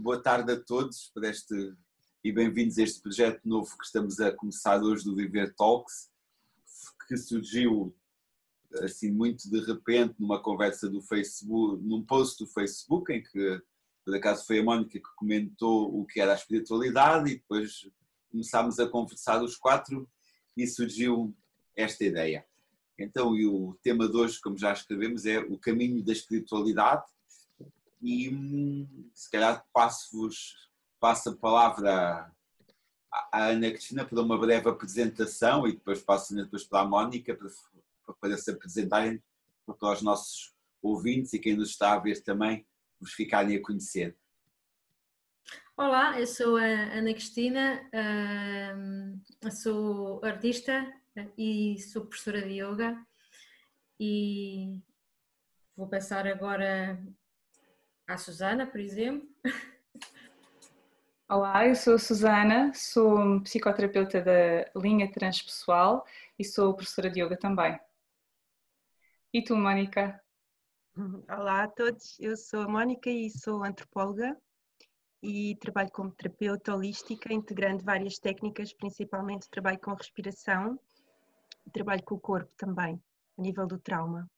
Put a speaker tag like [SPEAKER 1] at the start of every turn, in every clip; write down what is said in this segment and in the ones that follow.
[SPEAKER 1] boa tarde a todos para este, e bem-vindos a este projeto novo que estamos a começar hoje do Viver Talks, que surgiu assim muito de repente numa conversa do Facebook, num post do Facebook em que por acaso foi a Mónica que comentou o que era a espiritualidade e depois começámos a conversar os quatro e surgiu esta ideia. Então, e o tema de hoje, como já escrevemos, é o caminho da espiritualidade e se calhar passo-vos, passo a palavra à Ana Cristina para uma breve apresentação e depois passo depois para a Mónica para, para se apresentarem para os nossos ouvintes e quem nos está a ver também vos ficarem a conhecer.
[SPEAKER 2] Olá, eu sou a Ana Cristina, sou artista e sou professora de yoga e vou passar agora à Susana, por exemplo.
[SPEAKER 3] Olá, eu sou a Susana, sou psicoterapeuta da linha transpessoal e sou professora de yoga também. E tu, Mónica?
[SPEAKER 4] Olá a todos, eu sou a Mónica e sou antropóloga e trabalho como terapeuta holística, integrando várias técnicas, principalmente trabalho com respiração, trabalho com o corpo também, a nível do trauma,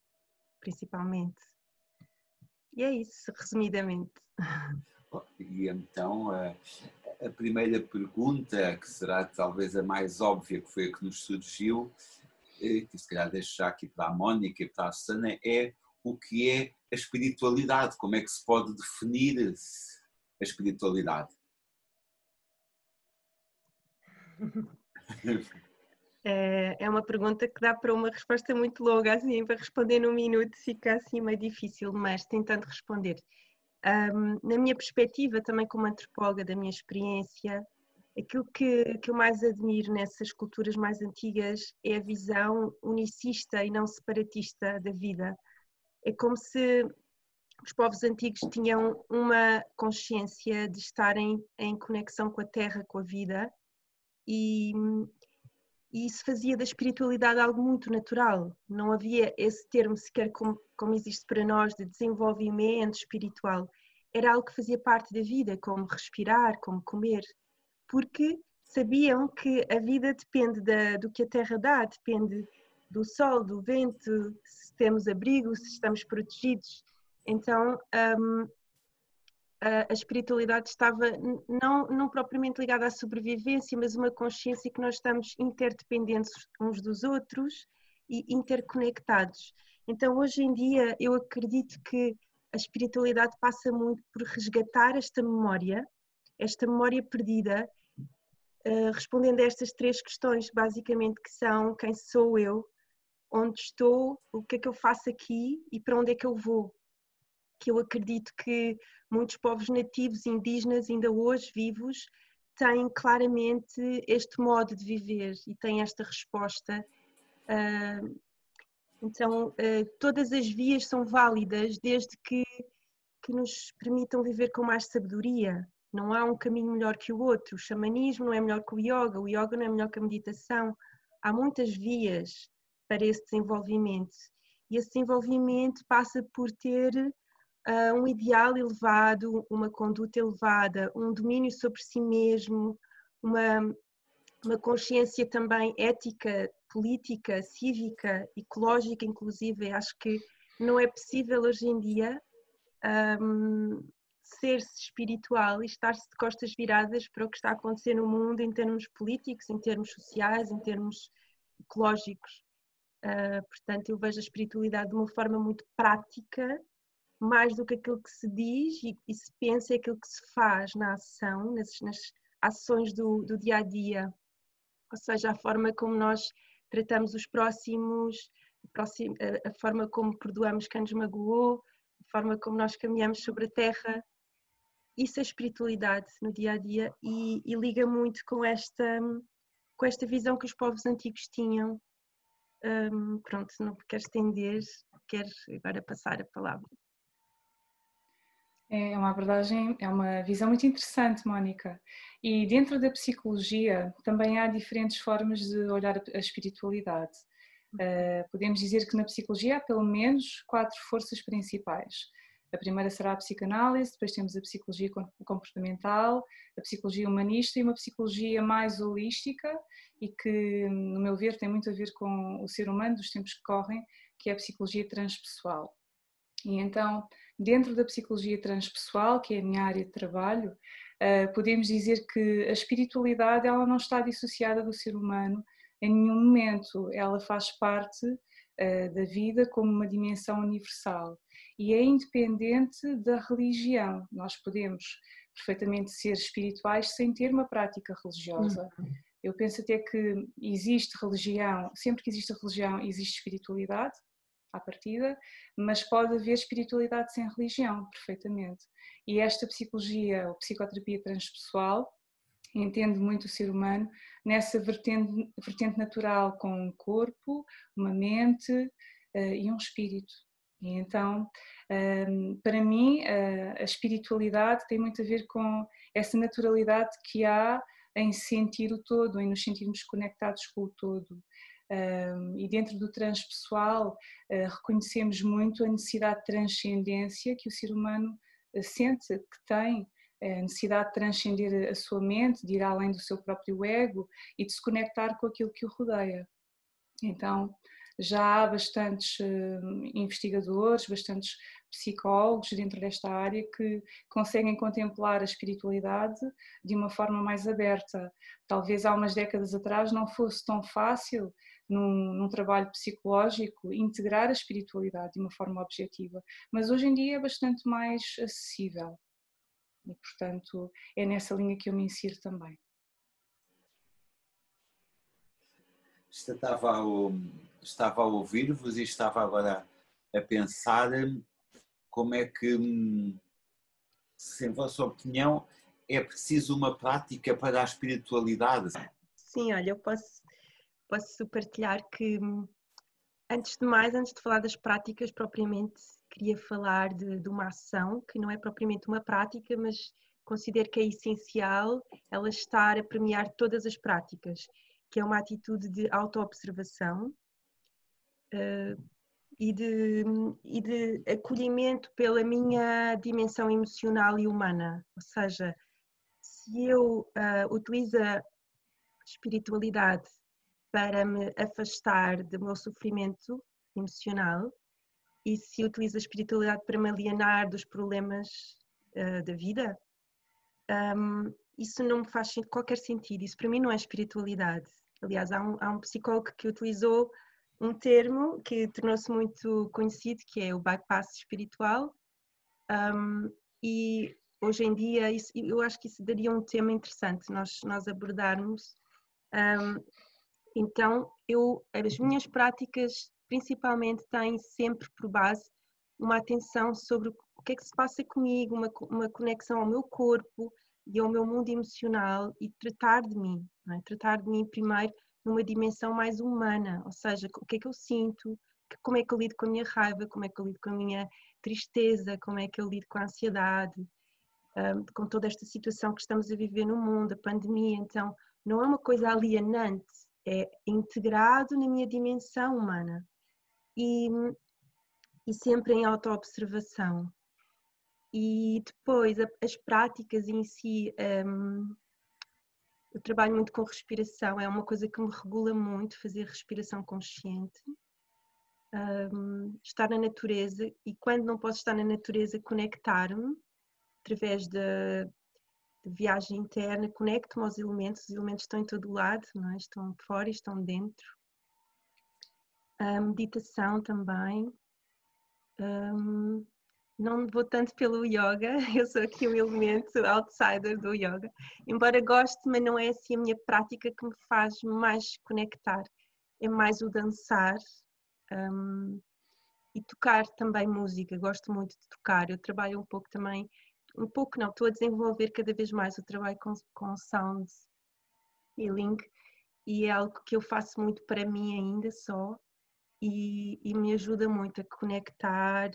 [SPEAKER 4] principalmente. E é isso, resumidamente.
[SPEAKER 1] E então a, a primeira pergunta, que será talvez a mais óbvia, que foi a que nos surgiu, que se calhar deixo já aqui para a Mónica e para a Susana, é o que é a espiritualidade, como é que se pode definir a espiritualidade?
[SPEAKER 4] É, é uma pergunta que dá para uma resposta muito longa, assim, para responder num minuto fica assim meio difícil, mas tentando responder. Um, na minha perspectiva, também como antropóloga da minha experiência, aquilo que, que eu mais admiro nessas culturas mais antigas é a visão unicista e não separatista da vida é como se os povos antigos tinham uma consciência de estarem em conexão com a terra, com a vida, e, e isso fazia da espiritualidade algo muito natural. Não havia esse termo sequer como, como existe para nós de desenvolvimento espiritual. Era algo que fazia parte da vida, como respirar, como comer, porque sabiam que a vida depende da, do que a terra dá, depende do sol, do vento, se temos abrigo, se estamos protegidos. Então, um, a, a, espiritualidade estava não, não propriamente ligada à sobrevivência, mas uma consciência que nós estamos interdependentes uns dos outros e interconectados. Então, hoje em dia, eu acredito que a espiritualidade passa muito por resgatar esta memória, esta memória perdida, uh, respondendo a estas três questões, basicamente, que são quem sou eu, onde estou, o que é que eu faço aqui e para onde é que eu vou. Que eu acredito que muitos povos nativos indígenas, ainda hoje vivos, têm claramente este modo de viver e têm esta resposta. Então, ah, todas as vias são válidas desde que, que nos permitam viver com mais sabedoria. Não há um caminho melhor que o outro. O xamanismo não é melhor que o yoga, o yoga não é melhor que a meditação. Há muitas vias para esse desenvolvimento. E esse desenvolvimento passa por ter uh, um ideal elevado, uma conduta elevada, um domínio sobre si mesmo, uma, uma consciência também ética, política, cívica, ecológica, inclusive. Acho que não é possível hoje em dia um, ser-se espiritual e estar-se de costas viradas para o que está a acontecer no mundo em termos políticos, em termos sociais, em termos ecológicos. Uh, portanto, eu vejo a espiritualidade de uma forma muito prática, mais do que aquilo que se diz e, e se pensa, é aquilo que se faz na ação, nas, nas ações do, do, dia a dia. Ou seja, a forma como nós tratamos os próximos, a, a forma como perdoamos quem nos magoou, a forma como nós caminhamos sobre a terra. Isso é espiritualidade no dia a dia e, e liga muito com esta, com esta visão que os povos antigos tinham um, pronto, não quero estender, quero agora passar a palavra.
[SPEAKER 3] É uma abordagem, é uma visão muito interessante, Mónica. E dentro da psicologia também há diferentes formas de olhar a espiritualidade. Uh, podemos dizer que na psicologia há pelo menos quatro forças principais. A primeira será a psicanálise, depois temos a psicologia comportamental, a psicologia humanista e uma psicologia mais holística e que, no meu ver, tem muito a ver com o ser humano dos tempos que correm, que é a psicologia transpessoal. E então, dentro da psicologia transpessoal, que é a minha área de trabalho, eh, podemos dizer que a espiritualidade ela não está dissociada do ser humano em nenhum momento, ela faz parte eh, da vida como uma dimensão universal e é independente da religião. Nós podemos perfeitamente ser espirituais sem ter uma prática religiosa. Uhum. Eu penso até que existe religião, sempre que existe religião, existe espiritualidade, à partida, mas pode haver espiritualidade sem religião, perfeitamente. E esta psicologia ou psicoterapia transpessoal entende muito o ser humano nessa vertente, vertente natural com um corpo, uma mente uh, e um espírito. E então, um, ehm, para mim, uh, a espiritualidade tem muito a ver com essa naturalidade que há em sentir o todo, em nos sentirmos conectados com o todo. Um, e dentro do transpessoal, uh, reconhecemos muito a necessidade de transcendência que o ser humano sente que tem a necessidade de transcender a sua mente, de ir além do seu próprio ego e de se conectar com aquilo que o rodeia. Então, já há bastantes eh, investigadores, bastantes psicólogos dentro desta área que conseguem contemplar a espiritualidade de uma forma mais aberta. Talvez há umas décadas atrás não fosse tão fácil, num, num, trabalho psicológico, integrar a espiritualidade de uma forma objetiva, mas hoje em dia é bastante mais acessível. E, portanto, é nessa linha que eu me insiro também.
[SPEAKER 1] Estava a, estava a ouvir-vos e estava agora a pensar como é que, se em vossa opinião, é preciso uma prática para a espiritualidade.
[SPEAKER 4] Sim, olha, eu posso, posso partilhar que, antes de mais, antes de falar das práticas propriamente queria falar de, de, uma ação que não é propriamente uma prática, mas considero que é essencial ela estar a premiar todas as práticas, que é uma atitude de autoobservação uh, e, de, e de acolhimento pela minha dimensão emocional e humana. Ou seja, se eu uh, utilizo a espiritualidade para me afastar do meu sofrimento emocional, e se utiliza a espiritualidade para me alienar dos problemas uh, da vida, um, isso não me faz qualquer sentido. Isso para mim não é espiritualidade. Aliás, há um, há um psicólogo que utilizou um termo que tornou-se muito conhecido, que é o bypass espiritual. Um, e hoje em dia, isso, eu acho que isso daria um tema interessante nós, nós abordarmos. Um, então, eu, as minhas práticas principalmente tem sempre por base uma atenção sobre o que é que se passa comigo, uma, uma conexão ao meu corpo e ao meu mundo emocional e tratar de mim, é? tratar de mim primeiro numa dimensão mais humana, ou seja, o que é que eu sinto, como é que eu lido com a minha raiva, como é que eu lido com a minha tristeza, como é que eu lido com a ansiedade, um, com toda esta situação que estamos a viver no mundo, a pandemia, então não é uma coisa alienante, é integrado na minha dimensão humana e, e sempre em autoobservação. E depois as práticas em si, um, eu trabalho muito com respiração, é uma coisa que me regula muito, fazer respiração consciente. Um, estar na natureza e quando não posso estar na natureza conectar-me através da viagem interna, conecto-me aos elementos, os elementos estão em todo lado, não é? estão fora e estão dentro. A meditação também. Um, não vou tanto pelo yoga, eu sou aqui um elemento outsider do yoga, embora goste, mas não é assim a minha prática que me faz mais conectar, é mais o dançar um, e tocar também música, gosto muito de tocar, eu trabalho um pouco também, um pouco não, estou a desenvolver cada vez mais o trabalho com, com sound healing e é algo que eu faço muito para mim ainda só, e, e me ajuda muito a conectar,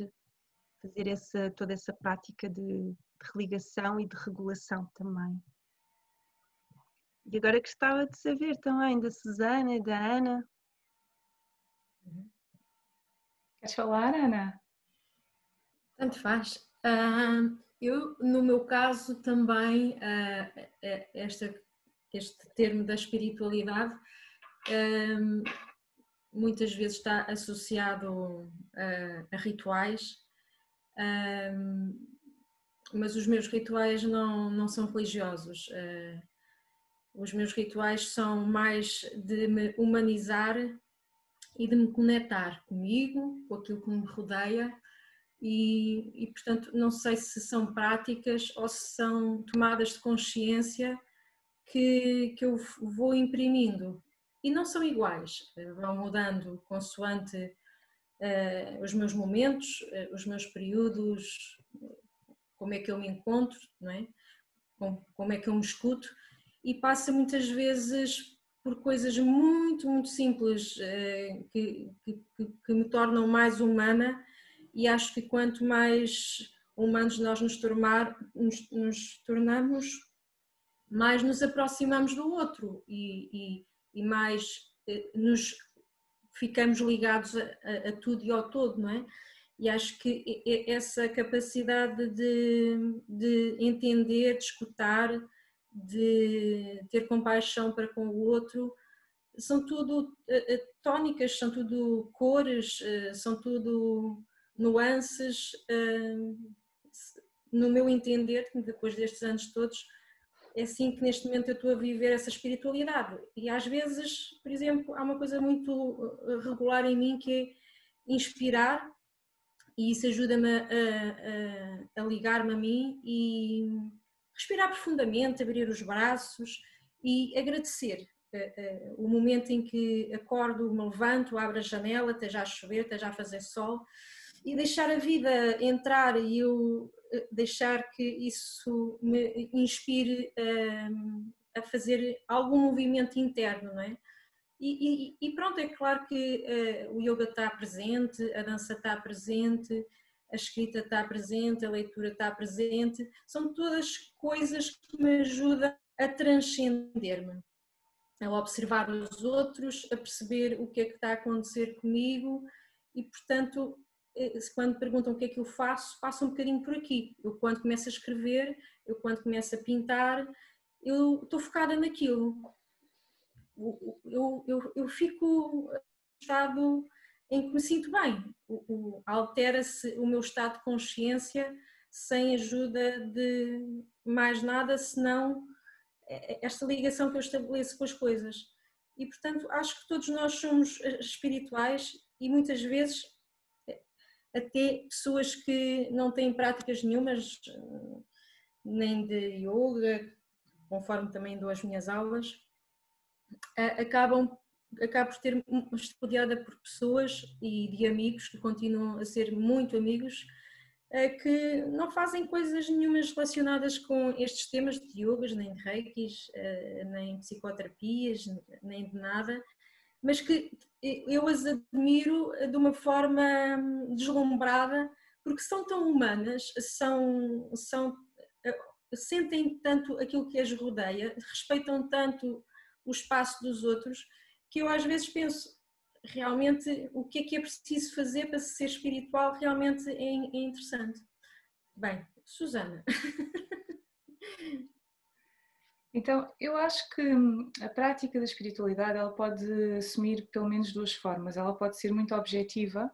[SPEAKER 4] fazer essa, toda essa prática de, de religação e de regulação também. E agora gostava de saber também da Susana e da Ana.
[SPEAKER 3] Queres falar, Ana?
[SPEAKER 2] Tanto faz. Uh, eu, no meu caso, também, uh, esta, este termo da espiritualidade uh, muitas vezes está associado a, a rituais, mas os meus rituais não, não são religiosos. os meus rituais são mais de me humanizar e de me conectar comigo, com aquilo que me rodeia e, e, portanto não sei se são práticas ou se são tomadas de consciência que, que eu vou imprimindo e não são iguais, vão mudando consoante uh, os meus momentos, uh, os meus períodos, como é que eu me encontro, não é? como, como é que eu me escuto e passa muitas vezes por coisas muito, muito simples que, que, que me tornam mais humana e acho que quanto mais humanos nós nos, tornar, nos, nos tornamos, mais nos aproximamos do outro e, e, e mais eh, nos ficamos ligados a, a, a, tudo e ao todo, não é? E acho que essa capacidade de, de entender, de escutar, de ter compaixão para com o outro, são tudo eh, eh, tónicas, são tudo cores, são tudo nuances, hum, no meu entender, depois destes anos todos, é assim que neste momento eu estou a viver essa espiritualidade. E às vezes, por exemplo, há uma coisa muito uh, regular em mim que é inspirar, e isso ajuda-me a, a, a ligar-me a mim e respirar profundamente, abrir os braços e agradecer. Uh, uh, o momento em que acordo, me levanto, abro a janela, esteja a chover, esteja a fazer sol, e deixar a vida entrar e eu eh, deixar que isso me inspire a, ehm, a fazer algum movimento interno, não é? E, e, e pronto, é claro que uh, o yoga está presente, a dança está presente, a escrita está presente, a leitura está presente, são todas coisas que me ajudam a transcender-me, a observar os outros, a perceber o que é que está a acontecer comigo e, portanto, quando perguntam o que é que eu faço, passa um bocadinho por aqui. Eu quando começo a escrever, eu quando começo a pintar, eu estou focada naquilo. Eu, eu, eu fico estado em que me sinto bem. Altera-se o meu estado de consciência sem ajuda de mais nada, senão esta ligação que eu estabeleço com as coisas. E, portanto, acho que todos nós somos eh, espirituais e muitas vezes até pessoas que não têm práticas nenhumas, nem de yoga, conforme também dou as minhas aulas, acabam acabo por ter estudada por pessoas e de amigos que continuam a ser muito amigos que não fazem coisas nenhumas relacionadas com estes temas de yogas, nem de reikis, nem psicoterapias, nem de nada, mas que eu as admiro de uma forma hum, deslumbrada, porque são tão humanas, são, são, eh, sentem tanto aquilo que as rodeia, respeitam tanto o espaço dos outros, que eu às vezes penso, realmente, o que é que é preciso fazer para ser espiritual realmente é, é interessante. Bem, Susana.
[SPEAKER 3] Então, eu acho que a prática da espiritualidade ela pode assumir pelo menos duas formas. Ela pode ser muito objetiva,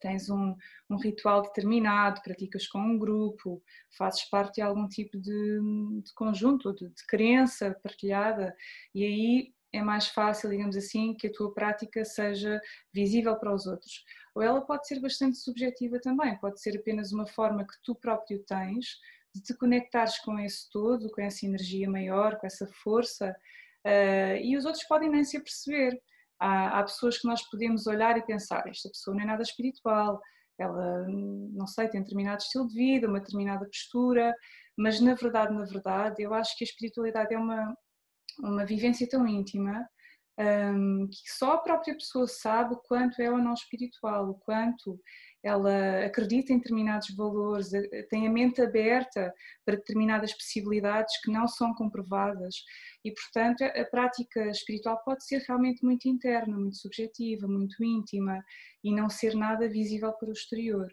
[SPEAKER 3] tens um, um ritual determinado, praticas com um grupo, fazes parte de algum tipo de, de conjunto, de, de crença partilhada, e aí é mais fácil, digamos assim, que a tua prática seja visível para os outros. Ou ela pode ser bastante subjetiva também, pode ser apenas uma forma que tu próprio tens de te conectares com esse todo, com essa energia maior, com essa força, uh, e os outros podem nem se aperceber. Há, há, pessoas que nós podemos olhar e pensar: esta pessoa não é nada espiritual, ela, não sei, tem determinado estilo de vida, uma determinada postura, mas na verdade, na verdade, eu acho que a espiritualidade é uma, uma vivência tão íntima um, que só a própria pessoa sabe o quanto é ou não espiritual, o quanto ela acredita em determinados valores, tem a mente aberta para determinadas possibilidades que não são comprovadas e, portanto, a prática espiritual pode ser realmente muito interna, muito subjetiva, muito íntima e não ser nada visível para o exterior.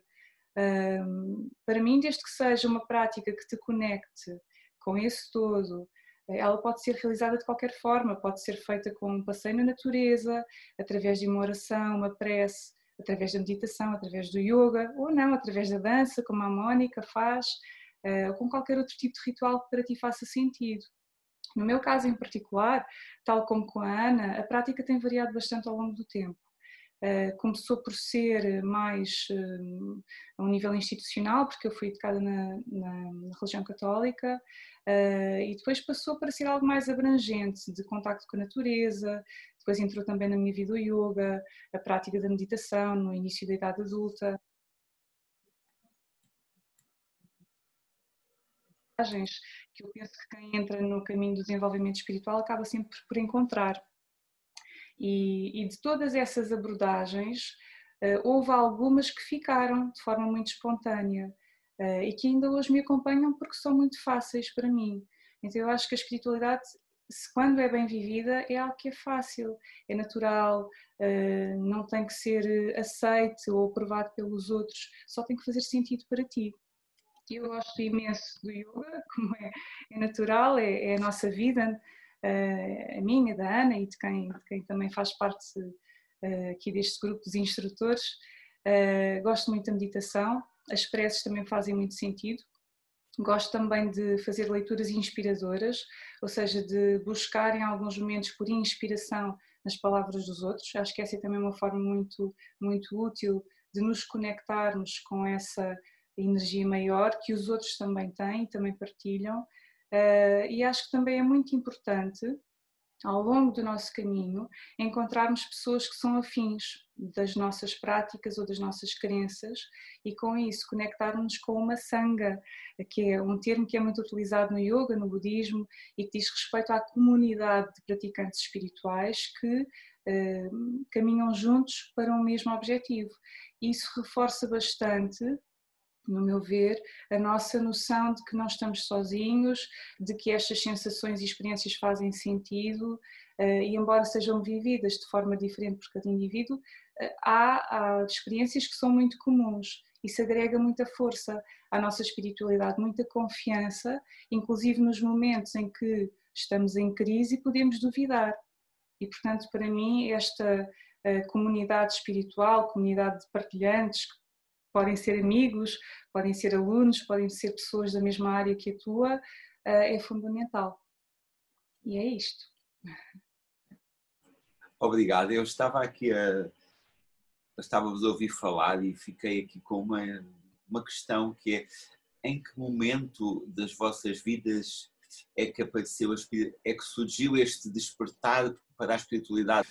[SPEAKER 3] para mim, desde que seja uma prática que te conecte com esse todo, ela pode ser realizada de qualquer forma, pode ser feita com um passeio na natureza, através de uma oração, uma prece, através da meditação, através do yoga, ou não, através da dança, como a Mónica faz, eh, ou com qualquer outro tipo de ritual que para ti faça sentido. No meu caso em particular, tal como com a Ana, a prática tem variado bastante ao longo do tempo. Uh, começou por ser mais uh, a um nível institucional, porque eu fui educada na, na, na religião católica, e depois passou para ser algo mais abrangente, de contacto com a natureza, depois entrou também na minha vida o yoga, a prática da meditação no início da idade adulta. que eu penso que quem entra no caminho do desenvolvimento espiritual acaba sempre por encontrar. E, e de todas essas abordagens, uh, houve algumas que ficaram de forma muito espontânea uh, e que ainda hoje me acompanham porque são muito fáceis para mim. Então eu acho que a espiritualidade, se quando é bem vivida, é algo que é fácil, é natural, uh, não tem que ser aceite ou aprovado pelos outros, só tem que fazer sentido para ti. Eu gosto imenso do yoga, como é, é natural, é, é, a nossa vida, uh, a minha, da Ana e de quem, de quem também faz parte aqui deste grupo dos instrutores. Gosto muito da meditação, as preces também fazem muito sentido. Gosto também de fazer leituras inspiradoras, ou seja, de buscar em alguns momentos por inspiração nas palavras dos outros. Acho que essa é também uma forma muito, muito útil de nos conectarmos com essa energia maior que os outros também têm, também partilham. Uh, e acho que também é muito importante, ao longo do nosso caminho, encontrarmos pessoas que são afins das nossas práticas ou das nossas crenças e com isso conectarmos com uma sangha, que é um termo que é muito utilizado no yoga, no budismo e que diz respeito à comunidade de praticantes espirituais que uh, caminham juntos para um mesmo objetivo. Isso reforça bastante no meu ver, a nossa noção de que não estamos sozinhos, de que estas sensações e experiências fazem sentido eh, e, embora sejam vividas de forma diferente por cada indivíduo, eh, há, há experiências que são muito comuns. Isso agrega muita força à nossa espiritualidade, muita confiança, inclusive nos momentos em que estamos em crise podemos duvidar. E, portanto, para mim, esta eh, comunidade espiritual, comunidade de partilhantes podem ser amigos, podem ser alunos, podem ser pessoas da mesma área que a tua, eh, é fundamental. E é isto.
[SPEAKER 1] Obrigado. Eu estava aqui a. Estávamos a ouvir falar e fiquei aqui com uma, uma questão que é em que momento das vossas vidas é que apareceu, é que surgiu este despertar para a espiritualidade?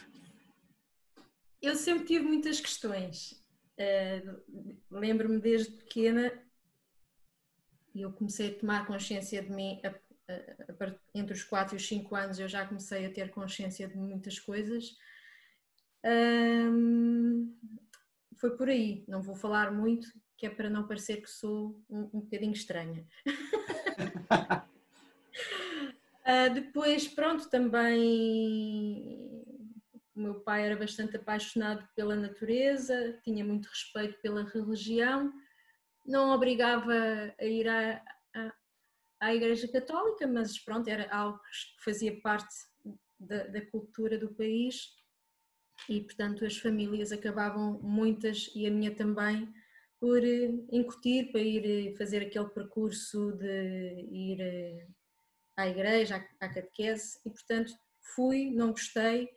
[SPEAKER 2] Eu sempre tive muitas questões Uh, Lembro-me desde pequena, e eu comecei a tomar consciência de mim a, a, a, entre os 4 e os 5 anos, eu já comecei a ter consciência de muitas coisas. Foi por aí, não vou falar muito, que é para não parecer que sou um, um bocadinho estranha. uh, depois, pronto, também o meu pai era bastante apaixonado pela natureza, tinha muito respeito pela religião, não obrigava a ir à, à, à Igreja Católica, mas pronto, era algo que fazia parte da, da cultura do país e, portanto, as famílias acabavam, muitas e a minha também, por eh, incutir para ir eh, fazer aquele percurso de ir eh, à igreja, à catequese, e portanto fui, não gostei,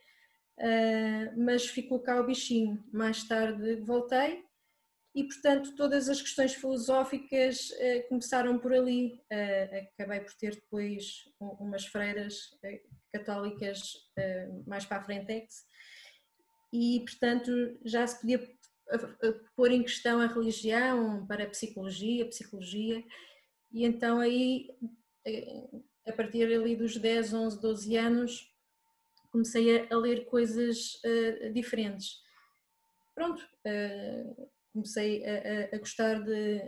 [SPEAKER 2] mas ficou cá o bichinho. Mais tarde voltei e, portanto, todas as questões filosóficas uh, começaram por ali. Uh, acabei por ter depois umas freiras católicas mais para a frente e, portanto, já se podia pôr em questão a religião para a psicologia, a psicologia, e então aí, a partir ali dos 10, 11, 12 anos, comecei a, a ler coisas uh, diferentes. Pronto, uh, comecei a, a gostar de,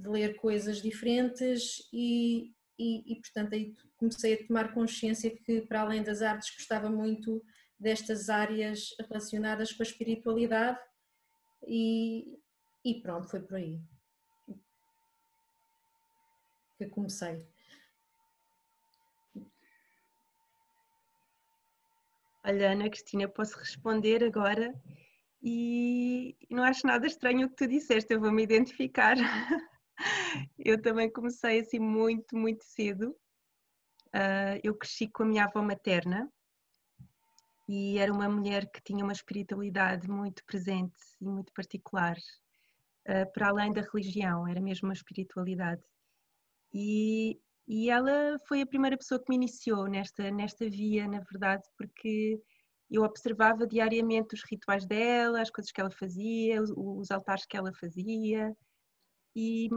[SPEAKER 2] de, ler coisas diferentes e, e, e, portanto, aí comecei a tomar consciência que, para além das artes, gostava muito destas áreas relacionadas com a espiritualidade e, e pronto, foi por aí. que comecei.
[SPEAKER 4] Olha, Ana Cristina, posso responder agora e não acho nada estranho o que tu disseste, eu vou me identificar. eu também comecei assim muito, muito cedo. Uh, eu cresci com a minha avó materna e era uma mulher que tinha uma espiritualidade muito presente e muito particular, uh, para além da religião, era mesmo uma espiritualidade. E, e ela foi a primeira pessoa que me iniciou nesta, nesta via, na verdade, porque eu observava diariamente os rituais dela, as coisas que ela fazia, os, os altares que ela fazia, e,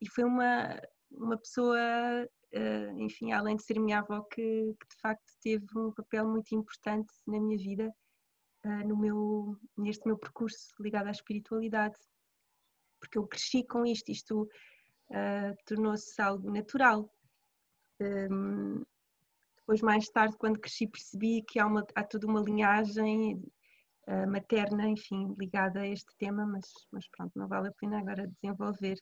[SPEAKER 4] e foi uma, uma pessoa, eh, enfim, além de ser minha avó, que, que, de facto teve um papel muito importante na minha vida, eh, no meu, neste meu percurso ligado à espiritualidade, porque eu cresci com isto, isto uh, tornou-se algo natural. Um, depois, mais tarde, quando cresci, percebi que há, uma, há toda uma linhagem uh, materna, enfim, ligada a este tema, mas, mas pronto, não vale a pena agora desenvolver.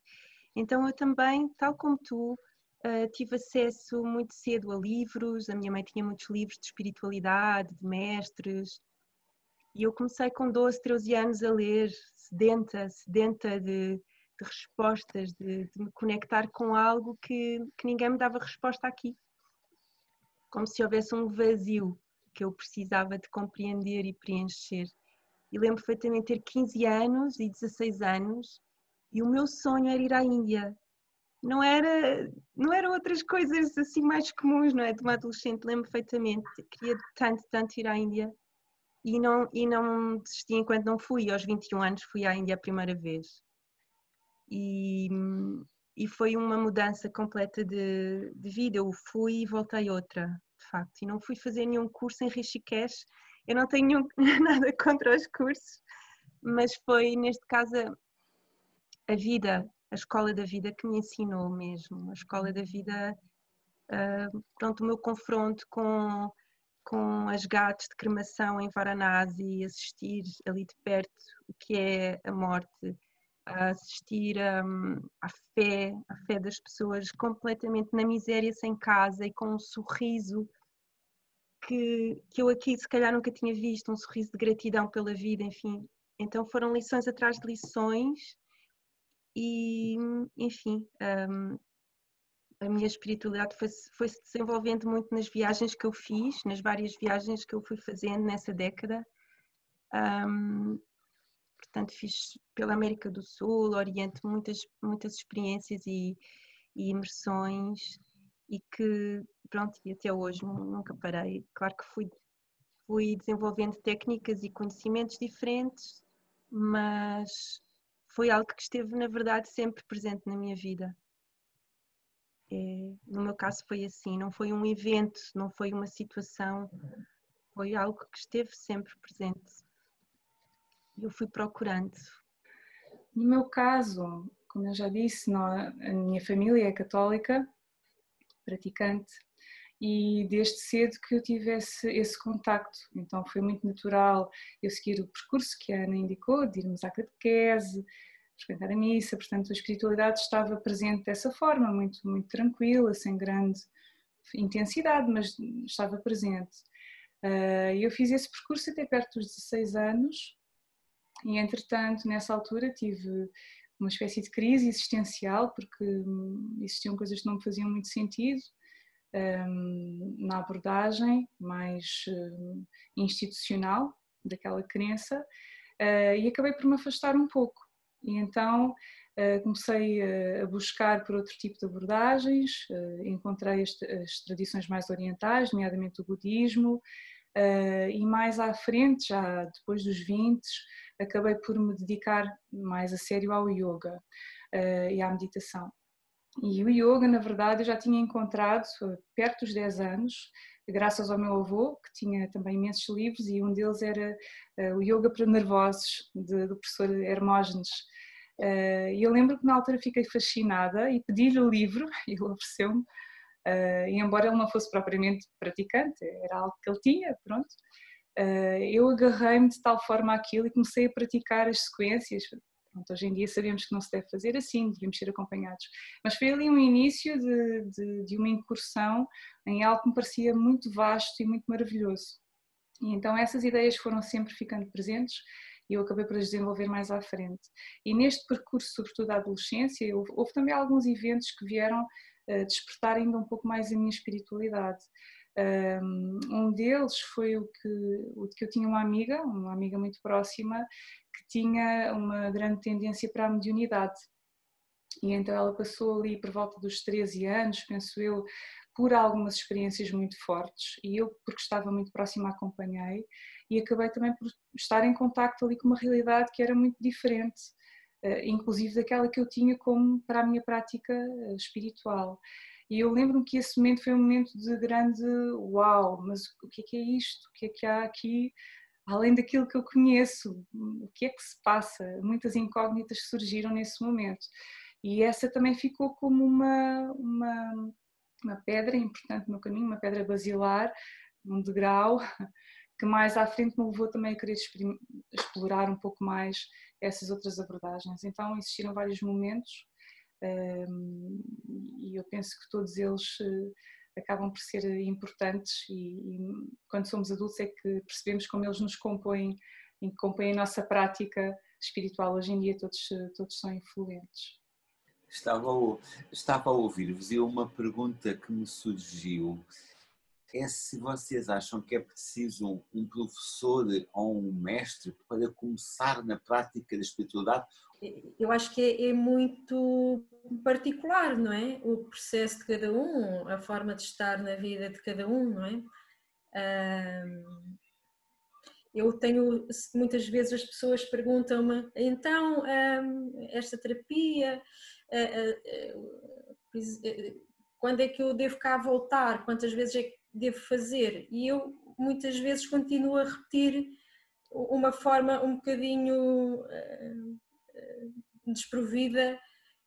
[SPEAKER 4] Então, eu também, tal como tu, uh, tive acesso muito cedo a livros, a minha mãe tinha muitos livros de espiritualidade, de mestres, e eu comecei com 12, 13 anos a ler, sedenta, sedenta de, de respostas, de, de, me conectar com algo que, que ninguém me dava resposta aqui como se houvesse um vazio que eu precisava de compreender e preencher. E lembro perfeitamente ter 15 anos e 16 anos e o meu sonho era ir à Índia. Não era, não eram outras coisas assim mais comuns, não é? De uma adolescente, lembro perfeitamente. Queria tanto, tanto ir à Índia e não, e não desisti enquanto não fui. Aos 21 anos fui à Índia a primeira vez. E, e foi uma mudança completa de, de, vida. Eu fui e voltei outra, de facto, e não fui fazer nenhum curso em Rishikesh. Eu não tenho nada contra os cursos, mas foi neste caso a, vida, a escola da vida que me ensinou mesmo. A escola da vida, uh, pronto, o meu confronto com, com as gatos de cremação em Varanasi, assistir ali de perto o que é a morte a assistir um, à fé, à fé das pessoas completamente na miséria, sem casa e com um sorriso que, que eu aqui se calhar nunca tinha visto, um sorriso de gratidão pela vida, enfim. Então foram lições atrás de lições e, enfim, um, a minha espiritualidade foi-se foi -se desenvolvendo muito nas viagens que eu fiz, nas várias viagens que eu fui fazendo nessa década. Um, portanto fiz pela América do Sul, Oriente, muitas, muitas experiências e, e imersões e que, pronto, e até hoje nunca parei. Claro que fui, fui desenvolvendo técnicas e conhecimentos diferentes, mas foi algo que esteve, na verdade, sempre presente na minha vida. É, no meu caso foi assim, não foi um evento, não foi uma situação, foi algo que esteve sempre presente eu fui procurando.
[SPEAKER 3] No meu caso, como eu já disse, não, a minha família é católica, praticante, e desde cedo que eu tivesse esse contacto. Então foi muito natural eu seguir o percurso que a Ana indicou, de irmos à catequese, frequentar a missa, portanto a espiritualidade estava presente dessa forma, muito, muito tranquila, sem grande intensidade, mas estava presente. Ah, eu fiz esse percurso até perto dos 16 anos, e entretanto, nessa altura, tive uma espécie de crise existencial, porque hum, existiam coisas que não me faziam muito sentido um, na abordagem mais um, institucional daquela crença, uh, e acabei por me afastar um pouco. E então uh, comecei a, a buscar por outro tipo de abordagens, uh, encontrei as, as, tradições mais orientais, nomeadamente o budismo, e mais à frente, já depois dos 20, acabei por me dedicar mais a sério ao yoga uh, e à meditação. E o yoga, na verdade, eu já tinha encontrado perto dos 10 anos, graças ao meu avô, que tinha também imensos livros, e um deles era uh, o Yoga para Nervosos, de, do professor Hermógenes. Uh, e eu lembro que na altura fiquei fascinada e pedi-lhe o livro, e ele ofereceu-me, uh, e embora ele não fosse propriamente praticante, era algo que ele tinha, pronto, uh, eu agarrei-me de tal forma àquilo e comecei a praticar as sequências, Pronto, hoje em dia sabemos que não se deve fazer assim, devemos ser acompanhados. Mas foi ali um início de, de, de uma incursão em algo que me parecia muito vasto e muito maravilhoso. E então essas ideias foram sempre ficando presentes e eu acabei por as desenvolver mais à frente. E neste percurso, sobretudo da adolescência, houve, houve também alguns eventos que vieram uh, despertar ainda um pouco mais a minha espiritualidade. Um deles foi o que, o que eu tinha uma amiga, uma amiga muito próxima, que tinha uma grande tendência para a mediunidade. E então ela passou ali por volta dos 13 anos, penso eu, por algumas experiências muito fortes e eu, porque estava muito próxima, acompanhei e acabei também por estar em contacto ali com uma realidade que era muito diferente, eh, inclusive daquela que eu tinha como para a minha prática eh, espiritual. E eu lembro-me que esse momento foi um momento de grande uau, mas o que é que é isto? O que é que há aqui? Além daquilo que eu conheço, o que é que se passa? Muitas incógnitas surgiram nesse momento. E essa também ficou como uma, uma, uma pedra importante no caminho, uma pedra basilar, um degrau, que mais à frente me levou também a querer explorar um pouco mais essas outras abordagens. Então existiram vários momentos e eu penso que todos eles eh, acabam por ser importantes e, e, quando somos adultos é que percebemos como eles nos compõem e compõem a nossa prática espiritual. Hoje em dia todos, todos são influentes.
[SPEAKER 1] Estava estava a ouvir-vos e uma pergunta que me surgiu é se vocês acham que é preciso um professor ou um mestre para começar na prática da espiritualidade?
[SPEAKER 2] Eu acho que é, é muito particular, não é? O processo de cada um, a forma de estar na vida de cada um, não é? eu tenho, muitas vezes as pessoas perguntam-me, então, esta terapia, quando é que eu devo cá voltar? Quantas vezes é que devo fazer? E eu muitas vezes continuo a repetir uma forma um bocadinho desprovida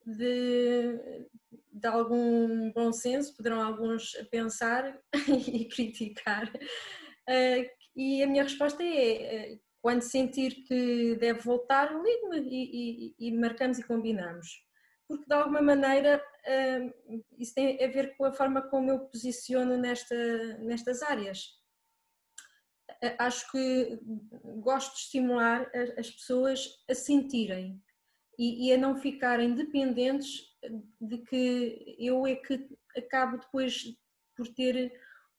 [SPEAKER 2] de, de algum bom senso, poderão alguns pensar e criticar. Uh, e a minha resposta é: quando sentir que deve voltar, ligue-me e, e, e, marcamos e combinamos. Porque de alguma maneira uh, isso tem a ver com a forma como eu posiciono nesta, nestas áreas. Acho que gosto de estimular as pessoas a sentirem e, e a não ficarem dependentes de que eu é que acabo depois por ter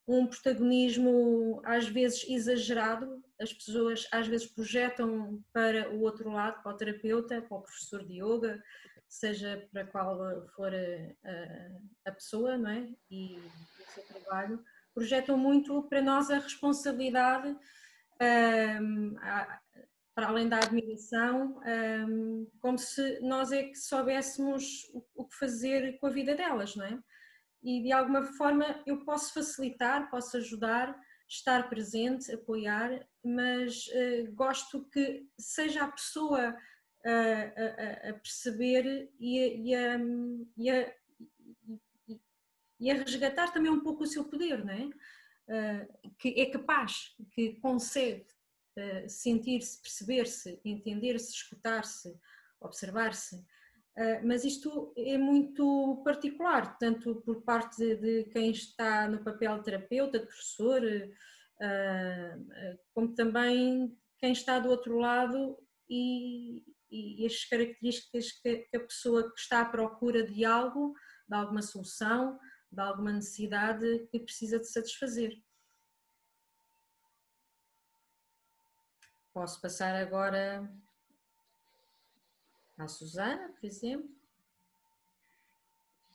[SPEAKER 2] um protagonismo às vezes exagerado, as pessoas às vezes projetam para o outro lado, para o terapeuta, para o professor de yoga, seja para qual for a, a pessoa, não é? E o seu trabalho, projetam muito para nós a responsabilidade um, para além da admiração, um, como se nós é que soubéssemos o que fazer com a vida delas, não é? E de alguma forma eu posso facilitar, posso ajudar, estar presente, apoiar, mas uh, gosto que seja a pessoa a, a, perceber e a, e, a, e, a, resgatar também um pouco o seu poder, não é? Uh, que é capaz, que consegue eh, sentir-se, perceber-se, entender-se, escutar-se, observar-se. Uh, mas isto é muito particular, tanto por parte de, de quem está no papel de terapeuta, de professor, uh, como também quem está do outro lado e, e as características que, que a pessoa que está à procura de algo, de alguma solução, de alguma necessidade que precisa de satisfazer. Posso passar agora à Susana, por exemplo?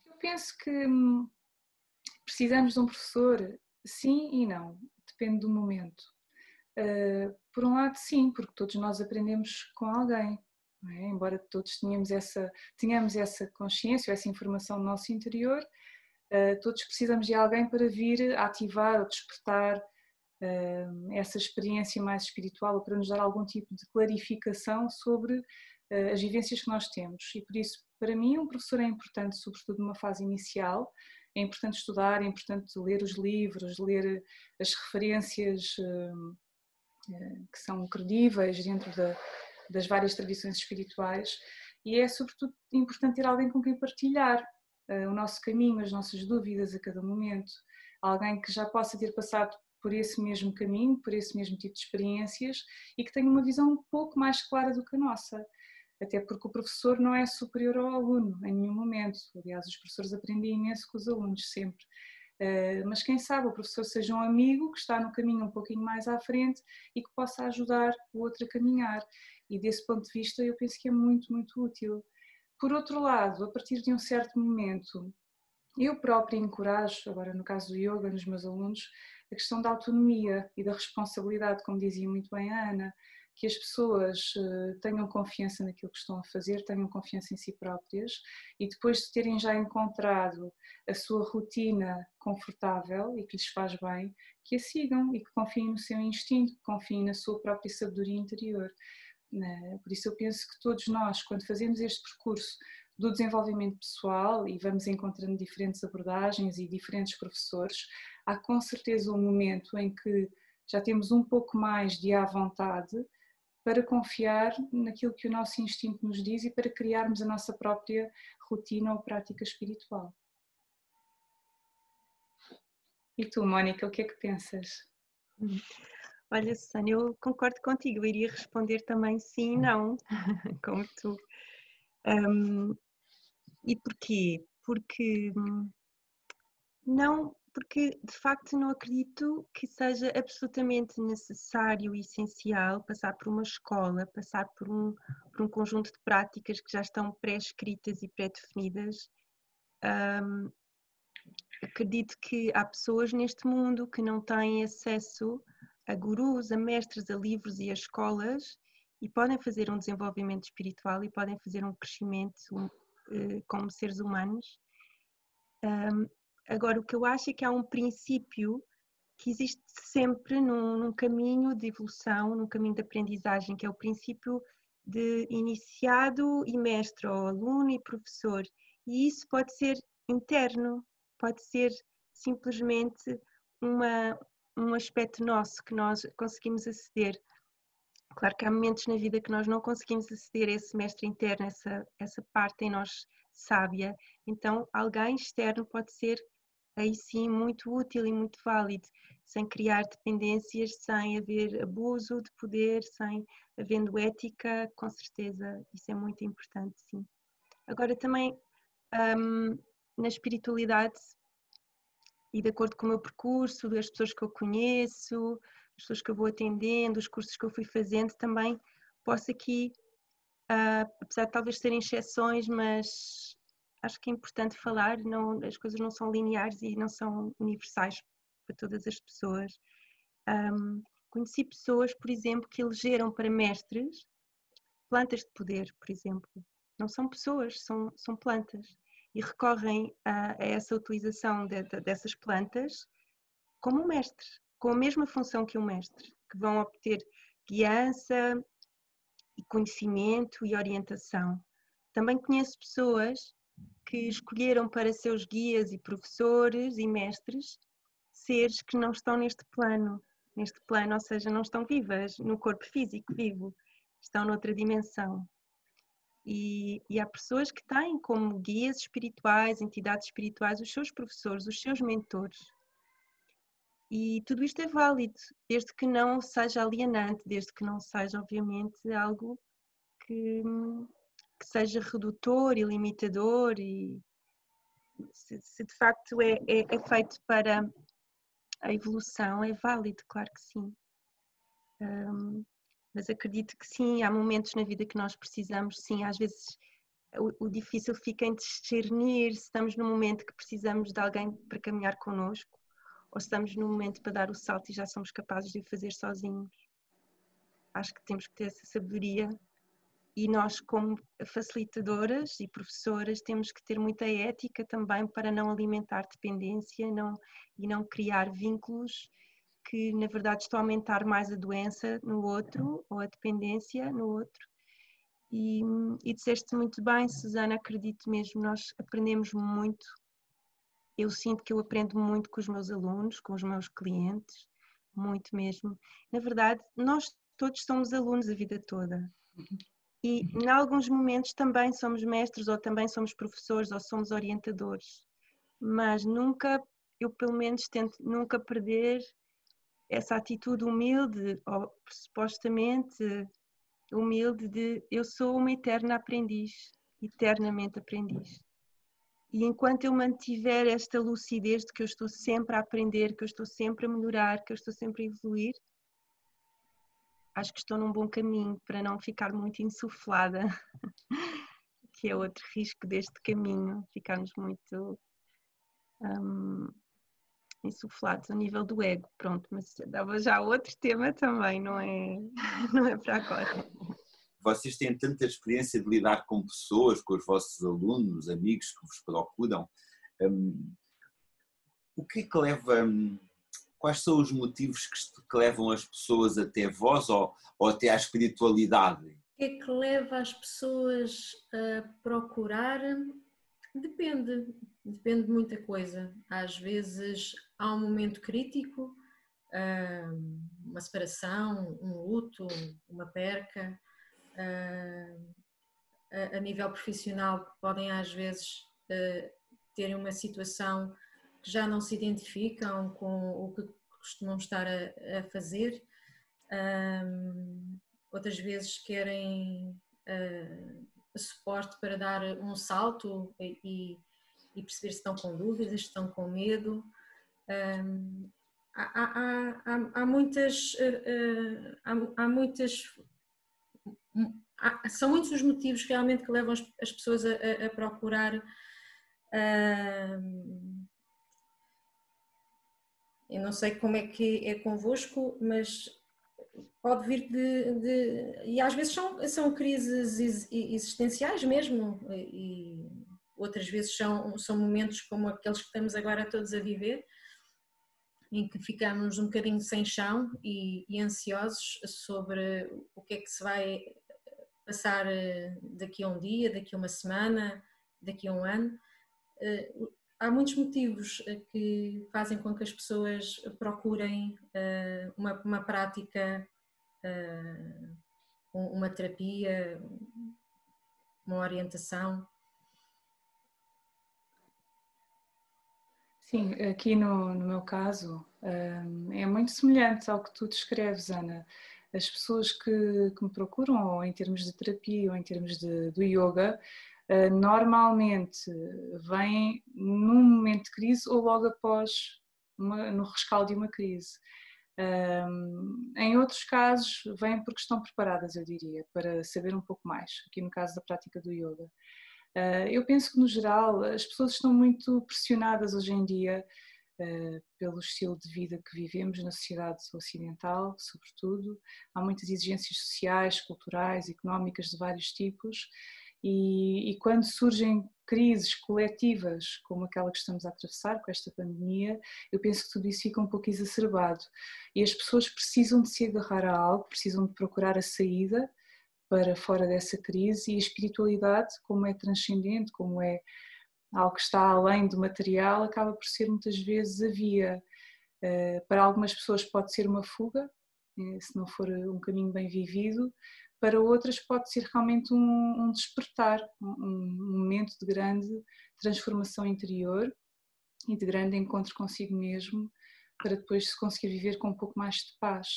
[SPEAKER 3] Eu penso que hum, precisamos de um professor, sim e não, depende do momento. Uh, por um lado, sim, porque todos nós aprendemos com alguém, é? embora todos tenhamos essa, tenhamos essa consciência, essa informação no nosso interior, uh, todos precisamos de alguém para vir ativar ou despertar essa experiência mais espiritual ou para nos dar algum tipo de clarificação sobre ah, as vivências que nós temos. E por isso, para mim, um professor é importante, sobretudo numa fase inicial. É importante estudar, é importante ler os livros, ler as referências que são credíveis dentro da, das várias tradições espirituais e é sobretudo importante ter alguém com quem partilhar uh, o nosso caminho, as nossas dúvidas a cada momento, alguém que já possa ter passado por esse mesmo caminho, por esse mesmo tipo de experiências e que tenha uma visão um pouco mais clara do que a nossa. Até porque o professor não é superior ao aluno em nenhum momento. Aliás, os professores aprendem imenso com os alunos, sempre. Uh, mas quem sabe o professor seja um amigo que está no caminho um pouquinho mais à frente e que possa ajudar o outro a caminhar. E desse ponto de vista, eu penso que é muito, muito útil. Por outro lado, a partir de um certo momento, eu própria encorajo, agora no caso do yoga, nos meus alunos, a questão da autonomia e da responsabilidade, como dizia muito bem a Ana, que as pessoas eh, tenham confiança naquilo que estão a fazer, tenham confiança em si próprias e depois de terem já encontrado a sua rotina confortável e que lhes faz bem, que a sigam e que confiem no seu instinto, que confiem na sua própria sabedoria interior. Né? Por isso eu penso que todos nós, quando fazemos este percurso do desenvolvimento pessoal e vamos encontrando diferentes abordagens e diferentes professores, há com certeza um momento em que já temos um pouco mais de à vontade para confiar naquilo que o nosso instinto nos diz e para criarmos a nossa própria rotina ou prática espiritual. E tu, Mónica, o que é que pensas?
[SPEAKER 4] Olha, Susana, eu concordo contigo, eu iria responder também sim e não, como tu. Um, e porquê? Porque hum, não, porque de facto não acredito que seja absolutamente necessário e essencial passar por uma escola, passar por um, por um conjunto de práticas que já estão pré-escritas e pré-definidas. Um, acredito que há pessoas neste mundo que não têm acesso a gurus, a mestres, a livros e a escolas e podem fazer um desenvolvimento espiritual e podem fazer um crescimento um, uh, como seres humanos. Um, agora, o que eu acho é que há um princípio que existe sempre num, num caminho de evolução, num caminho de aprendizagem, que é o princípio de iniciado e mestre, ou aluno e professor. E isso pode ser interno, pode ser simplesmente uma, um aspecto nosso que nós conseguimos aceder. Claro que há momentos na vida que nós não conseguimos aceder a esse mestre interno, essa, essa parte em nós sábia. Então, alguém externo pode ser aí sim muito útil e muito válido, sem criar dependências, sem haver abuso de poder, sem havendo ética, com certeza, isso é muito importante, sim. Agora também um, na espiritualidade e de acordo com o meu percurso, das pessoas que eu conheço, as pessoas que eu vou atendendo, os cursos que eu fui fazendo, também posso aqui, uh, apesar de talvez serem exceções, mas acho que é importante falar, não, as coisas não são lineares e não são universais para todas as pessoas. Um, conheci pessoas, por exemplo, que elegeram para mestres plantas de poder, por exemplo. Não são pessoas, são, são plantas e recorrem a, a essa utilização de, de, dessas plantas como mestre, com a mesma função que um mestre, que vão obter guiança e conhecimento e orientação. Também conheço pessoas que escolheram para seus guias e professores e mestres seres que não estão neste plano, neste plano, ou seja, não estão vivas no corpo físico vivo, estão noutra dimensão. E, e, há pessoas que têm como guias espirituais, entidades espirituais, os seus professores, os seus mentores. E tudo isto é válido, desde que não seja alienante, desde que não seja, obviamente, algo que, que seja redutor e limitador. E se, se de facto é, é, é, feito para a evolução, é válido, claro que sim. Um, mas acredito que sim, há momentos na vida que nós precisamos, sim, às vezes o, o, difícil fica em discernir se estamos num momento que precisamos de alguém para caminhar connosco ou se estamos num momento para dar o salto e já somos capazes de o fazer sozinhos. Acho que temos que ter essa sabedoria e nós, como facilitadoras e professoras, temos que ter muita ética também para não alimentar dependência não, e não criar vínculos que na verdade estão a aumentar mais a doença no outro ou a dependência no outro. E, e disseste muito bem, Susana, acredito mesmo, nós aprendemos muito. Eu sinto que eu aprendo muito com os meus alunos, com os meus clientes, muito mesmo. Na verdade, nós todos somos alunos a vida toda. E em alguns momentos também somos mestres, ou também somos professores, ou somos orientadores. Mas nunca, eu pelo menos tento nunca perder essa atitude humilde, ou supostamente humilde, de eu sou uma eterna aprendiz, eternamente aprendiz. E enquanto eu mantiver esta lucidez de que eu estou sempre a aprender, que eu estou sempre a melhorar, que eu estou sempre a evoluir, acho que estou num bom caminho para não ficar muito insuflada, que é outro risco deste caminho, ficarmos muito um, insuflados a nível do ego, pronto, mas dava já outro tema também, não é, não é para agora.
[SPEAKER 1] Vocês têm tanta experiência de lidar com pessoas, com os vossos alunos, amigos que vos procuram. Um, o que é que leva hum, quais são os motivos que, que levam as pessoas até vós ou, ou até à espiritualidade? O
[SPEAKER 2] que é que leva as pessoas a procurar? Depende, depende de muita coisa. Às vezes há um momento crítico, uma separação, um luto, uma perca. A nível profissional, podem às vezes ter uma situação que já não se identificam com o que costumam estar a, fazer, outras vezes querem suporte para dar um salto e, e, perceber se estão com dúvidas, se estão com medo. Há, há, há, há, muitas. Uh, há, há, muitas. são muitos os motivos realmente que levam as, as pessoas a, a procurar. Uh, eu não sei como é que é convosco, mas pode vir de, de, e às vezes são, são crises existenciais mesmo e outras vezes são, são momentos como aqueles que estamos agora todos a viver em que ficamos um bocadinho sem chão e, e ansiosos sobre o que é que se vai passar eh, daqui a um dia, daqui a uma semana, daqui a um ano eh, há muitos motivos eh, que fazem com que as pessoas procurem uma, uma, prática, uma terapia, uma orientação.
[SPEAKER 3] Sim, aqui no, no meu caso um, é muito semelhante ao que tu descreves, Ana. As pessoas que, que me procuram, ou em termos de terapia, ou em termos de, do yoga, eh, normalmente vêm num momento de crise ou logo após, uma, no rescaldo de uma crise. Um, em outros casos, vêm porque estão preparadas, eu diria, para saber um pouco mais, aqui no caso da prática do yoga. Uh, eu penso que, no geral, as pessoas estão muito pressionadas hoje em dia uh, pelo estilo de vida que vivemos na sociedade ocidental, sobretudo. Há muitas exigências sociais, culturais, económicas de vários tipos e, e, quando surgem crises coletivas como aquela que estamos a atravessar com esta pandemia, eu penso que tudo isso fica um pouco exacerbado. E as pessoas precisam de se agarrar a algo, precisam de procurar a saída para fora dessa crise e a espiritualidade, como é transcendente, como é algo que está além do material, acaba por ser muitas vezes a via. Eh, para algumas pessoas pode ser uma fuga, eh, se não for um caminho bem vivido, para outras pode ser realmente um, um despertar, um, um, momento de grande transformação interior e de grande encontro consigo mesmo, para depois se conseguir viver com um pouco mais de paz,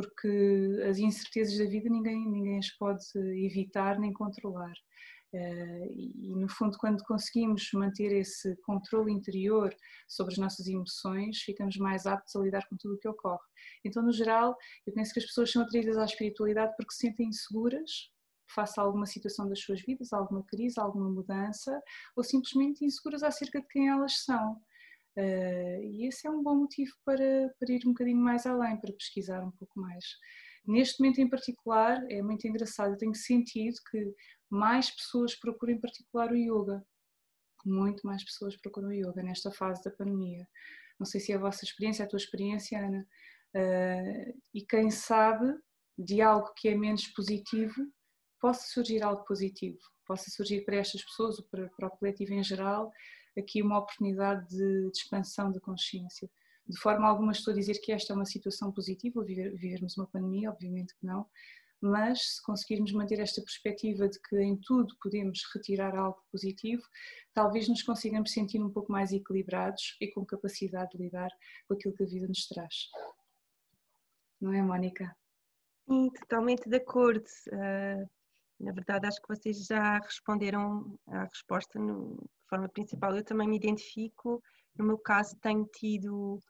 [SPEAKER 3] porque as incertezas da vida ninguém, ninguém as pode evitar nem controlar. Eh, e no fundo, quando conseguimos manter esse controle interior sobre as nossas emoções, ficamos mais aptos a lidar com tudo o que ocorre. Então, no geral, eu penso que as pessoas são atraídas à espiritualidade porque se sentem inseguras face a alguma situação das suas vidas, alguma crise, alguma mudança, ou simplesmente inseguras acerca de quem elas são. Uh, e esse é um bom motivo para, para ir um bocadinho mais além, para pesquisar um pouco mais. Neste momento em particular, é muito engraçado, eu tenho sentido que mais pessoas procuram em particular o yoga. Muito mais pessoas procuram o yoga nesta fase da pandemia. Não sei se é a vossa experiência, a tua experiência, Ana. Uh, e quem sabe de algo que é menos positivo, possa surgir algo positivo, possa surgir para estas pessoas ou para, para o coletivo em geral, aqui uma oportunidade de, de expansão da consciência de forma alguma estou a dizer que esta é uma situação positiva, viver, vivermos uma pandemia, obviamente que não, mas se conseguirmos manter esta perspectiva de que em tudo podemos retirar algo positivo, talvez nos consigamos sentir um pouco mais equilibrados e com capacidade de lidar com aquilo que a vida nos traz. Não é, Mónica?
[SPEAKER 4] Sim, totalmente de acordo. Uh, na verdade, acho que vocês já responderam à resposta no, de forma principal. Eu também me identifico. No meu caso, tenho tido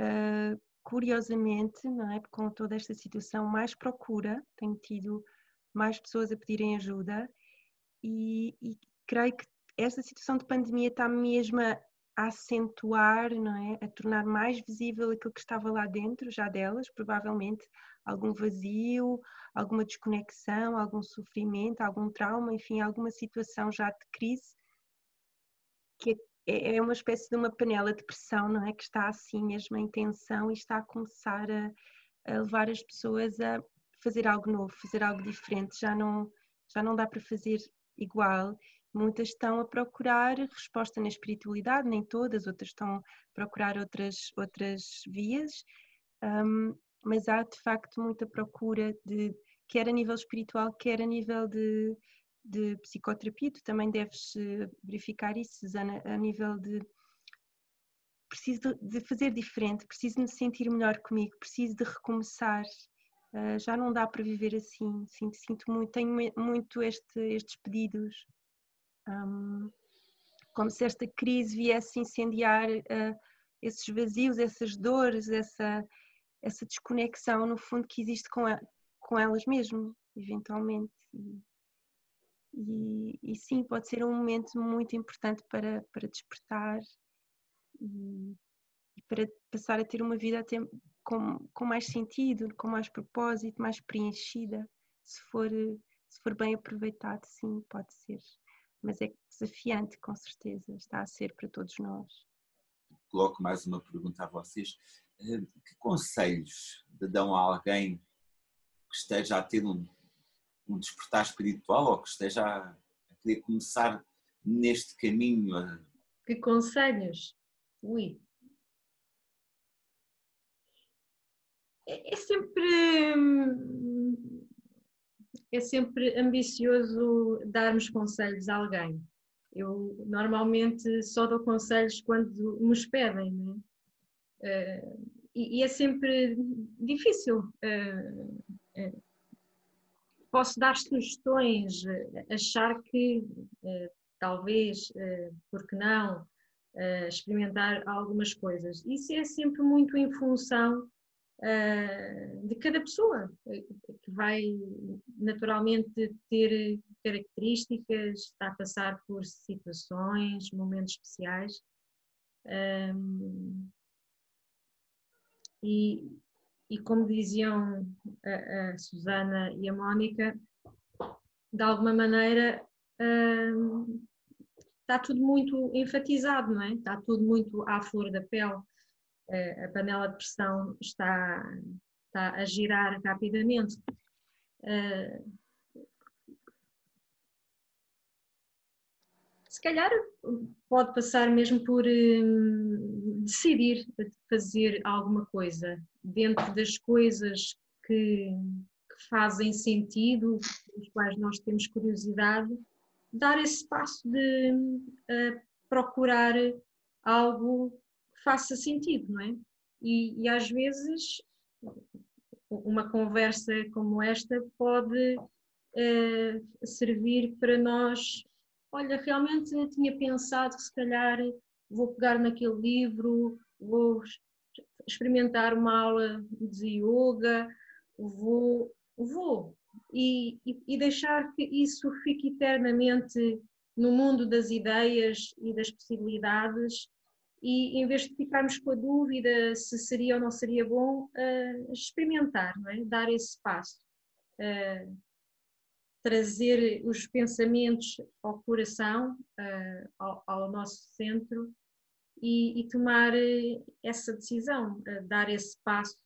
[SPEAKER 4] uh, curiosamente, não é, com toda esta situação, mais procura, tenho tido mais pessoas a pedirem ajuda e, e creio que esta situação de pandemia está mesmo a acentuar, não é, a tornar mais visível aquilo que estava lá dentro já delas, provavelmente algum vazio, alguma desconexão, algum sofrimento, algum trauma, enfim, alguma situação já de crise que é, é uma espécie de uma panela de pressão, não é? Que está assim mesmo em tensão e está a começar a, a levar as pessoas a fazer algo novo, fazer algo diferente. Já não, já não dá para fazer igual. Muitas estão a procurar resposta na espiritualidade, nem todas, outras estão a procurar outras, outras vias, um, mas há de facto muita procura de quer a nível espiritual, quer a nível de, de psicoterapia, tu também deves eh, verificar isso, Susana, a nível de preciso de fazer diferente, preciso me sentir melhor comigo, preciso de recomeçar. Uh, já não dá para viver assim, sinto, sinto muito, tenho muito este, estes pedidos, um, como se esta crise viesse incendiar uh, esses vazios, essas dores, essa, essa desconexão, no fundo, que existe com, a, com elas mesmo, eventualmente. E, e, sim, pode ser um momento muito importante para, para despertar e, e para passar a ter uma vida até com, com mais sentido, com mais propósito, mais preenchida. Se for, se for bem aproveitado, sim, pode ser. Mas é desafiante, com certeza, está a ser para todos nós.
[SPEAKER 1] Coloco mais uma pergunta a vocês. Eh, que conselhos dão a alguém que esteja a ter um um despertar espiritual ou que esteja a, querer começar neste caminho.
[SPEAKER 2] Que conselhos? Ui. É, é sempre é sempre ambicioso darmos conselhos a alguém. Eu normalmente só dou conselhos quando nos pedem, né? Uh, e, e, é sempre difícil. Uh, uh, posso dar sugestões, achar que talvez, porque não, experimentar algumas coisas. Isso é sempre muito em função de cada pessoa, que vai naturalmente ter características, está a passar por situações, momentos especiais. e, e como diziam a, a Susana e a Mónica, de alguma maneira hum, está tudo muito enfatizado, não é? Está tudo muito à flor da pele. A panela de pressão está, está a girar rapidamente. Se calhar pode passar mesmo por hum, decidir fazer alguma coisa dentro das coisas que, que fazem sentido, das quais nós temos curiosidade, dar esse passo de uh, procurar algo faça sentido, não é? E, e, às vezes uma conversa como esta pode uh, servir para nós. Olha, realmente eu tinha pensado que se calhar vou pegar naquele livro, vou experimentar uma aula de yoga, vou, vou e, e, e deixar que isso fique eternamente no mundo das ideias e das possibilidades e em vez de ficarmos com a dúvida se seria ou não seria bom, uh, experimentar, não é? dar esse passo, uh, trazer os pensamentos ao coração, uh, ao, ao, nosso centro e, e tomar essa decisão, dar esse passo,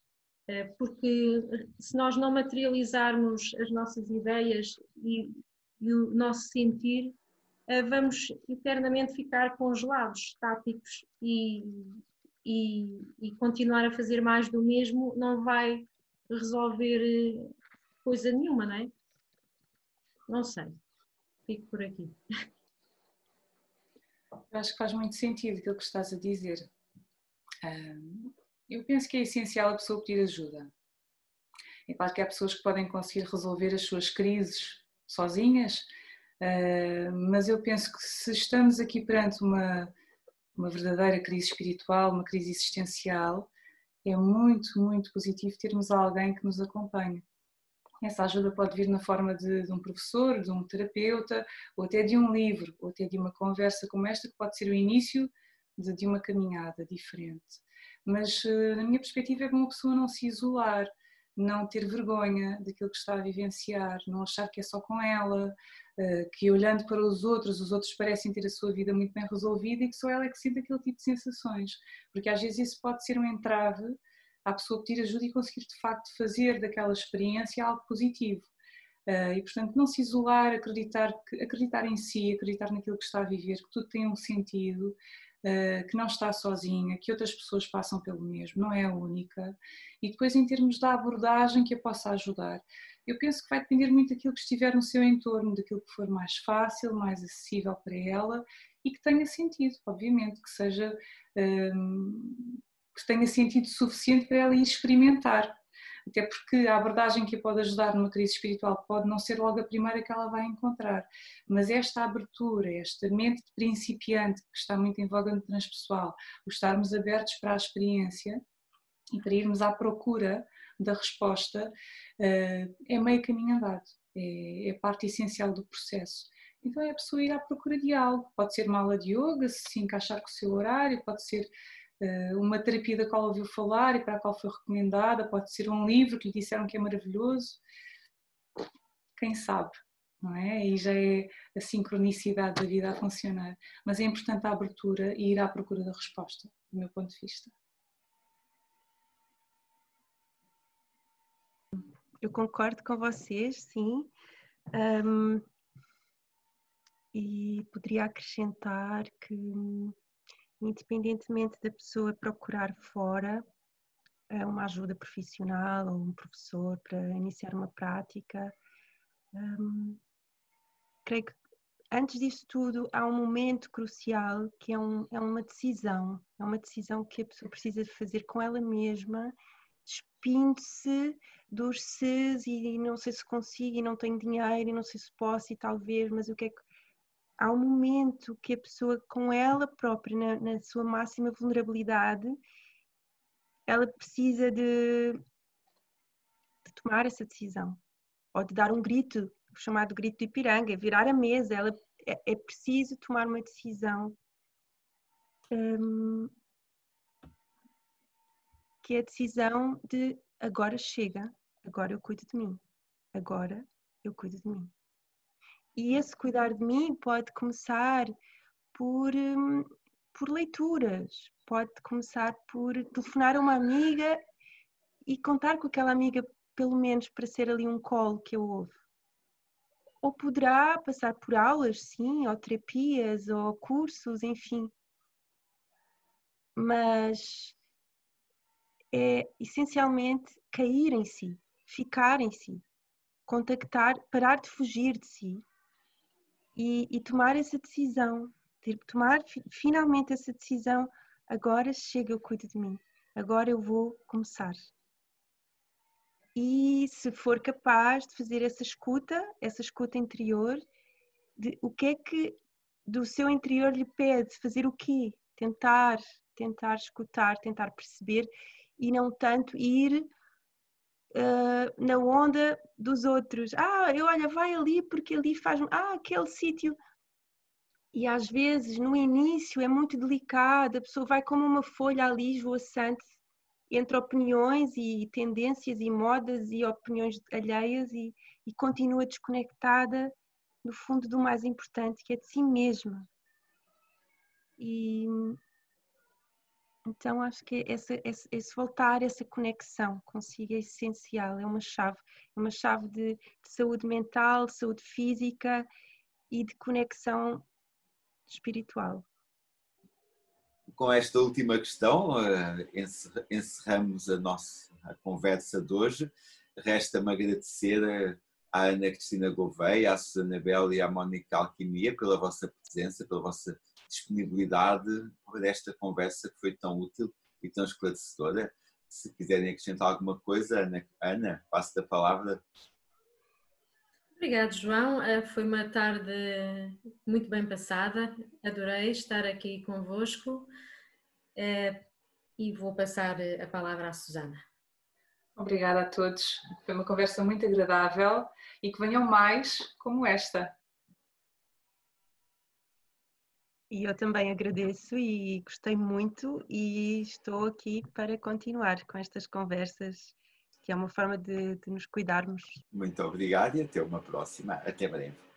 [SPEAKER 2] porque se nós não materializarmos as nossas ideias e, e o nosso sentir, vamos eternamente ficar congelados, estáticos e, e, e, continuar a fazer mais do mesmo não vai resolver coisa nenhuma, não é? Não sei. Fico por aqui.
[SPEAKER 3] Eu acho que faz muito sentido aquilo que estás a dizer. Eu penso que é essencial a pessoa pedir ajuda. É claro que há pessoas que podem conseguir resolver as suas crises sozinhas, mas eu penso que se estamos aqui perante uma, uma verdadeira crise espiritual, uma crise existencial, é muito, muito positivo termos alguém que nos acompanhe. Essa ajuda pode vir na forma de, de, um professor, de um terapeuta, ou até de um livro, ou até de uma conversa como esta, que pode ser o início de, de uma caminhada diferente. Mas, eh, na minha perspectiva, é bom a pessoa não se isolar, não ter vergonha daquilo que está a vivenciar, não achar que é só com ela, que olhando para os outros, os outros parecem ter a sua vida muito bem resolvida e que só ela é que sente aquele tipo de sensações. Porque às vezes isso pode ser um entrave à pessoa pedir ajuda e conseguir de facto fazer daquela experiência algo positivo. Uh, e portanto não se isolar, acreditar, acreditar em si, acreditar naquilo que está a viver, que tudo tem um sentido, uh, que não está sozinha, que outras pessoas passam pelo mesmo, não é a única. E depois em termos da abordagem que a possa ajudar, eu penso que vai depender muito daquilo que estiver no seu entorno, daquilo que for mais fácil, mais acessível para ela e que tenha sentido, obviamente, que seja um, que tenha sentido suficiente para ela ir experimentar. Até porque a abordagem que a pode ajudar numa crise espiritual pode não ser logo a primeira que ela vai encontrar, mas esta abertura, esta mente de principiante que está muito em voga no transpessoal, o estarmos abertos para a experiência e para irmos à procura da resposta, eh, é meio caminho andado, é, é parte essencial do processo. Então é a pessoa ir à procura de algo, pode ser uma aula de yoga, se se encaixar com o seu horário, pode ser eh, uma terapia da qual ouviu falar e para a qual foi recomendada, pode ser um livro que lhe disseram que é maravilhoso, quem sabe, não é? Aí já é a sincronicidade da vida a funcionar. Mas é importante a abertura e ir à procura da resposta, do meu ponto de vista.
[SPEAKER 4] Eu concordo com vocês, sim. Um, e poderia acrescentar que independentemente da pessoa procurar fora eh, uma ajuda profissional ou um professor para iniciar uma prática, hum, creio que antes disso tudo há um momento crucial que é, um, é uma decisão, é uma decisão que a pessoa precisa fazer com ela mesma, despindo-se dos ses e não sei se consigo e não tenho dinheiro e não sei se posso e talvez, mas o que é que há um momento que a pessoa, com ela própria, na, na sua máxima vulnerabilidade, ela precisa de, de, tomar essa decisão, ou de dar um grito, o chamado grito do Ipiranga, virar a mesa, ela é, é preciso tomar uma decisão hum, que é a decisão de agora chega, agora eu cuido de mim, agora eu cuido de mim. E esse cuidar de mim pode começar por, hum, por leituras, pode começar por telefonar a uma amiga e contar com aquela amiga, pelo menos para ser ali um colo que eu ouvo. Ou poderá passar por aulas, sim, ou terapias, ou cursos, enfim. Mas é essencialmente cair em si, ficar em si, contactar, parar de fugir de si e, e tomar essa decisão, ter tomar finalmente essa decisão. Agora chega, eu cuido de mim. Agora eu vou começar. E se for capaz de fazer essa escuta, essa escuta interior, de o que é que do seu interior lhe pede, fazer o quê? Tentar, tentar escutar, tentar perceber e não tanto ir uh, na onda dos outros. Ah, eu olha, vai ali porque ali faz. Ah, aquele sítio. E às vezes no início é muito delicado, a pessoa vai como uma folha ali esvoaçante entre opiniões e tendências e modas e opiniões alheias e, e continua desconectada no fundo do mais importante que é de si mesma. E então acho que esse, esse, esse, voltar, essa conexão consigo é essencial, é uma chave, é uma chave de, de saúde mental, saúde física e de conexão espiritual.
[SPEAKER 1] Com esta última questão, eh, encerramos a nossa conversa de hoje. resta-me agradecer à Ana Cristina Gouveia, à Susana Bela e à Mónica Alquimia pela vossa presença, pela vossa disponibilidade por esta conversa que foi tão útil e tão esclarecedora. Se quiserem acrescentar alguma coisa, Ana, Ana passo a palavra.
[SPEAKER 2] Obrigado, João. Eh, foi uma tarde muito bem passada. Adorei estar aqui convosco. Eh, e vou passar a palavra à Susana.
[SPEAKER 3] Obrigada a todos. Foi uma conversa muito agradável e que venham mais como esta.
[SPEAKER 4] E eu também agradeço e gostei muito e estou aqui para continuar com estas conversas, que é uma forma de, de nos cuidarmos.
[SPEAKER 1] Muito obrigado e até uma próxima. Até breve.